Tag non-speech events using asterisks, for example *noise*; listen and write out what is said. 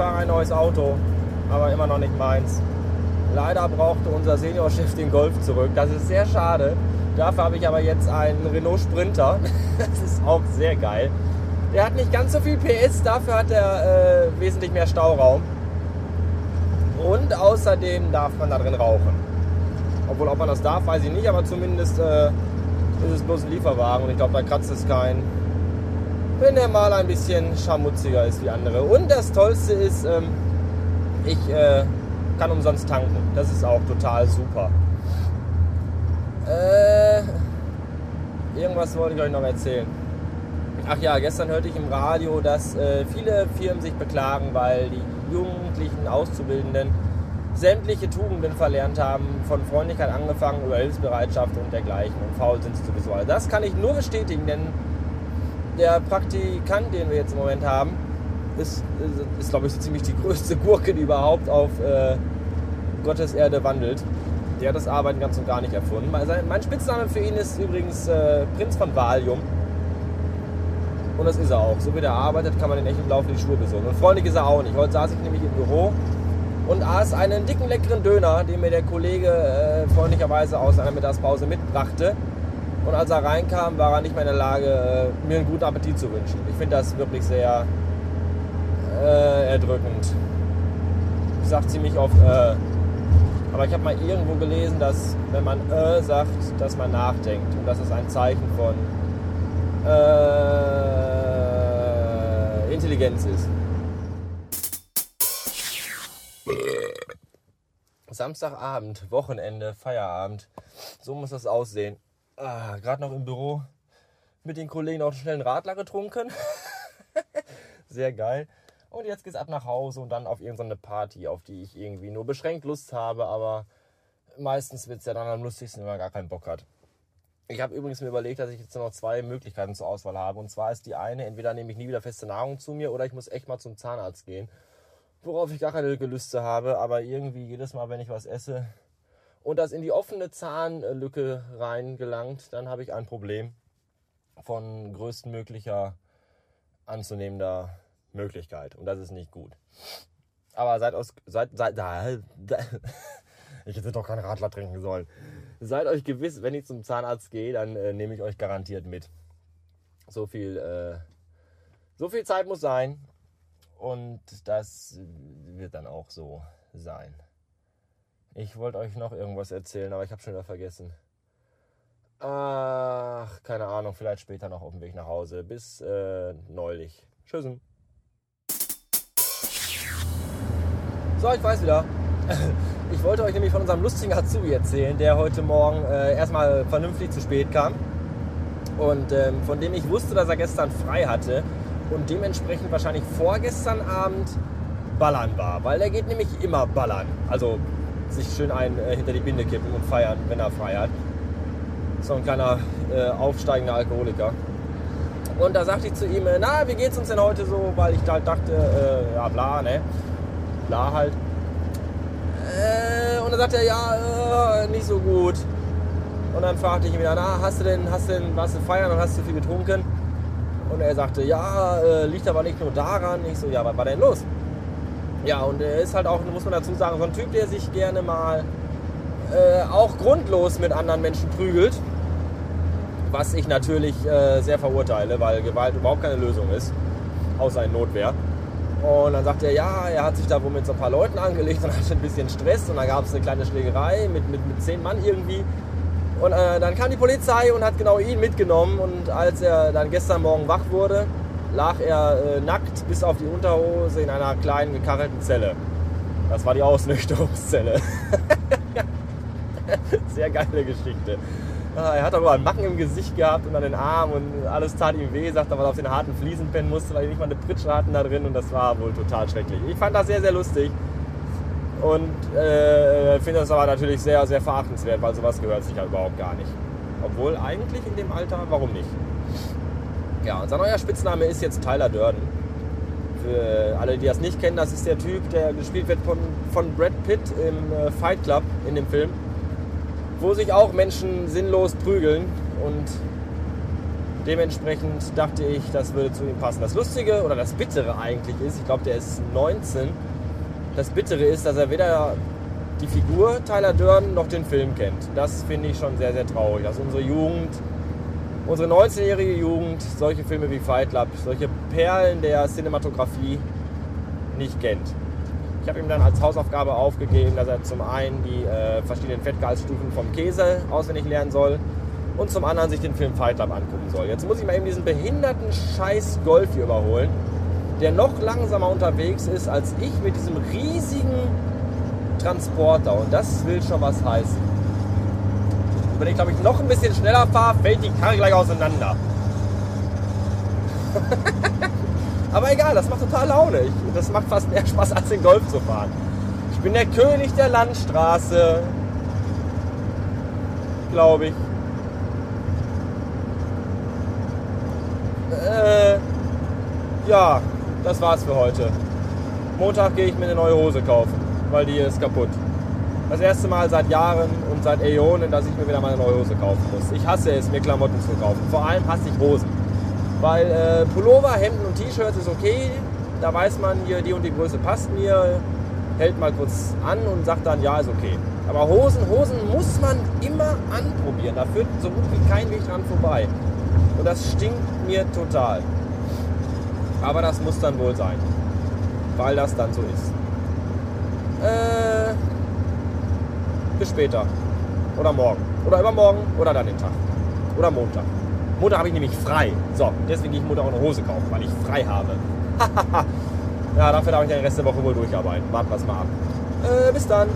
fahre ein neues Auto, aber immer noch nicht meins. Leider brauchte unser Seniorchef den Golf zurück. Das ist sehr schade. Dafür habe ich aber jetzt einen Renault Sprinter. *laughs* Das ist auch sehr geil. Der hat nicht ganz so viel PS, dafür hat er äh, wesentlich mehr Stauraum. Und außerdem darf man da drin rauchen. Obwohl, ob man das darf, weiß ich nicht, aber zumindest äh, ist es bloß ein Lieferwagen und ich glaube, da kratzt es kein. Wenn der mal ein bisschen scharmutziger ist wie andere. Und das Tollste ist, ähm, ich äh, kann umsonst tanken. Das ist auch total super. Äh, irgendwas wollte ich euch noch erzählen. Ach ja, gestern hörte ich im Radio, dass äh, viele Firmen sich beklagen, weil die jugendlichen Auszubildenden sämtliche Tugenden verlernt haben, von Freundlichkeit angefangen über Hilfsbereitschaft und dergleichen. Und faul sind sie sowieso alle. Das kann ich nur bestätigen, denn der Praktikant, den wir jetzt im Moment haben, ist, ist, ist glaube ich, so ziemlich die größte Gurke, die überhaupt auf äh, Gottes Erde wandelt. Der hat das Arbeiten ganz und gar nicht erfunden. Mein Spitzname für ihn ist übrigens äh, Prinz von Valium. Und das ist er auch. So wie der arbeitet, kann man den echt im Laufe die Schuhe besohlen. Und freundlich ist er auch nicht. Heute saß ich nämlich im Büro und aß einen dicken, leckeren Döner, den mir der Kollege äh, freundlicherweise aus einer Mittagspause mitbrachte. Und als er reinkam, war er nicht mehr in der Lage, äh, mir einen guten Appetit zu wünschen. Ich finde das wirklich sehr äh, erdrückend. Ich sage ziemlich oft, äh, aber ich habe mal irgendwo gelesen, dass wenn man äh sagt, dass man nachdenkt. Und das ist ein Zeichen von äh, Intelligenz ist. Samstagabend, Wochenende, Feierabend. So muss das aussehen. Ah, Gerade noch im Büro mit den Kollegen auch schnell einen Radler getrunken. *laughs* Sehr geil. Und jetzt geht's ab nach Hause und dann auf irgendeine Party, auf die ich irgendwie nur beschränkt Lust habe, aber meistens wird es ja dann am lustigsten, wenn man gar keinen Bock hat. Ich habe übrigens mir überlegt, dass ich jetzt noch zwei Möglichkeiten zur Auswahl habe. Und zwar ist die eine, entweder nehme ich nie wieder feste Nahrung zu mir oder ich muss echt mal zum Zahnarzt gehen. Worauf ich gar keine Gelüste habe, aber irgendwie jedes Mal, wenn ich was esse und das in die offene Zahnlücke reingelangt, dann habe ich ein Problem von größtmöglicher anzunehmender Möglichkeit. Und das ist nicht gut. Aber seid aus. Seid, seid, da, da, *laughs* ich hätte doch keinen Radler trinken sollen. Seid euch gewiss, wenn ich zum Zahnarzt gehe, dann äh, nehme ich euch garantiert mit. So viel, äh, so viel Zeit muss sein. Und das wird dann auch so sein. Ich wollte euch noch irgendwas erzählen, aber ich habe schon wieder vergessen. Ach, keine Ahnung, vielleicht später noch auf dem Weg nach Hause. Bis äh, neulich. Tschüssen. So, ich weiß wieder. *laughs* Ich wollte euch nämlich von unserem lustigen Azubi erzählen, der heute Morgen äh, erstmal vernünftig zu spät kam. Und ähm, von dem ich wusste, dass er gestern frei hatte und dementsprechend wahrscheinlich vorgestern Abend ballern war. Weil der geht nämlich immer ballern. Also sich schön ein äh, hinter die Binde kippen und feiern, wenn er frei hat. So ein kleiner äh, aufsteigender Alkoholiker. Und da sagte ich zu ihm, äh, na, wie geht's uns denn heute so? Weil ich halt dachte, äh, ja bla, ne? Bla halt. Äh, und dann sagt er, ja, äh, nicht so gut. Und dann fragte ich ihn wieder, na, hast du denn, hast du denn, warst du feiern und hast du viel getrunken? Und er sagte, ja, liegt aber nicht nur daran. Ich so, ja, was war denn los? Ja, und er ist halt auch, muss man dazu sagen, so ein Typ, der sich gerne mal äh, auch grundlos mit anderen Menschen prügelt. Was ich natürlich äh, sehr verurteile, weil Gewalt überhaupt keine Lösung ist, außer in Notwehr. Und dann sagt er, ja, er hat sich da wohl mit so ein paar Leuten angelegt und *laughs* hatte ein bisschen Stress und dann gab es eine kleine Schlägerei mit, mit, mit zehn Mann irgendwie. Und äh, dann kam die Polizei und hat genau ihn mitgenommen und als er dann gestern Morgen wach wurde, lag er äh, nackt bis auf die Unterhose in einer kleinen gekachelten Zelle. Das war die Ausnüchterungszelle. *laughs* Sehr geile Geschichte. Ah, er hat aber einen Macken im Gesicht gehabt und an den Armen und alles tat ihm weh, sagt, weil er auf den harten Fliesen pennen musste, weil die nicht mal eine Pritsche hatten da drin und das war wohl total schrecklich. Ich fand das sehr, sehr lustig und äh, finde das aber natürlich sehr, sehr verachtenswert, weil sowas gehört sich ja überhaupt gar nicht. Obwohl eigentlich in dem Alter, warum nicht? Ja, unser neuer Spitzname ist jetzt Tyler Durden. Für alle, die das nicht kennen, das ist der Typ, der gespielt wird von, von Brad Pitt im äh, Fight Club in dem Film wo sich auch Menschen sinnlos prügeln und Dementsprechend dachte ich, das würde zu ihm passen. Das Lustige oder das Bittere eigentlich ist, ich glaube, der ist 19. Das Bittere ist, dass er weder die Figur Tyler Durden noch den Film kennt. Das finde ich schon sehr, sehr traurig. Dass unsere Jugend, unsere 19-jährige Jugend solche Filme wie Fight Club, solche Perlen der Cinematografie nicht kennt. Ich habe ihm dann als Hausaufgabe aufgegeben, dass er zum einen die äh, verschiedenen Fettgehaltsstufen vom Käse auswendig lernen soll und zum anderen sich den Film Fight Club angucken soll. Jetzt muss ich mal eben diesen behinderten Scheiß Golf hier überholen, der noch langsamer unterwegs ist als ich mit diesem riesigen Transporter und das will schon was heißen. Wenn ich glaube ich noch ein bisschen schneller fahre, fällt die Karre gleich auseinander. *laughs* Aber egal, das macht total Laune. Ich, das macht fast mehr Spaß, als den Golf zu fahren. Ich bin der König der Landstraße. Glaube ich. Äh, ja, das war's für heute. Montag gehe ich mir eine neue Hose kaufen, weil die ist kaputt. Das erste Mal seit Jahren und seit Äonen, dass ich mir wieder mal eine neue Hose kaufen muss. Ich hasse es, mir Klamotten zu kaufen. Vor allem hasse ich Hosen. Weil äh, Pullover, Hemden und T-Shirts ist okay. Da weiß man hier, die und die Größe passt mir. Hält mal kurz an und sagt dann, ja, ist okay. Aber Hosen, Hosen muss man immer anprobieren. Da führt so gut wie kein Weg dran vorbei. Und das stinkt mir total. Aber das muss dann wohl sein. Weil das dann so ist. Äh, bis später. Oder morgen. Oder übermorgen. Oder dann den Tag. Oder Montag. Montag habe ich nämlich frei. So, deswegen gehe ich Montag auch eine Hose kaufen, weil ich frei habe. *laughs* ja, dafür darf ich den Rest der Woche wohl durcharbeiten. Warten wir es mal ab. Äh, bis dann.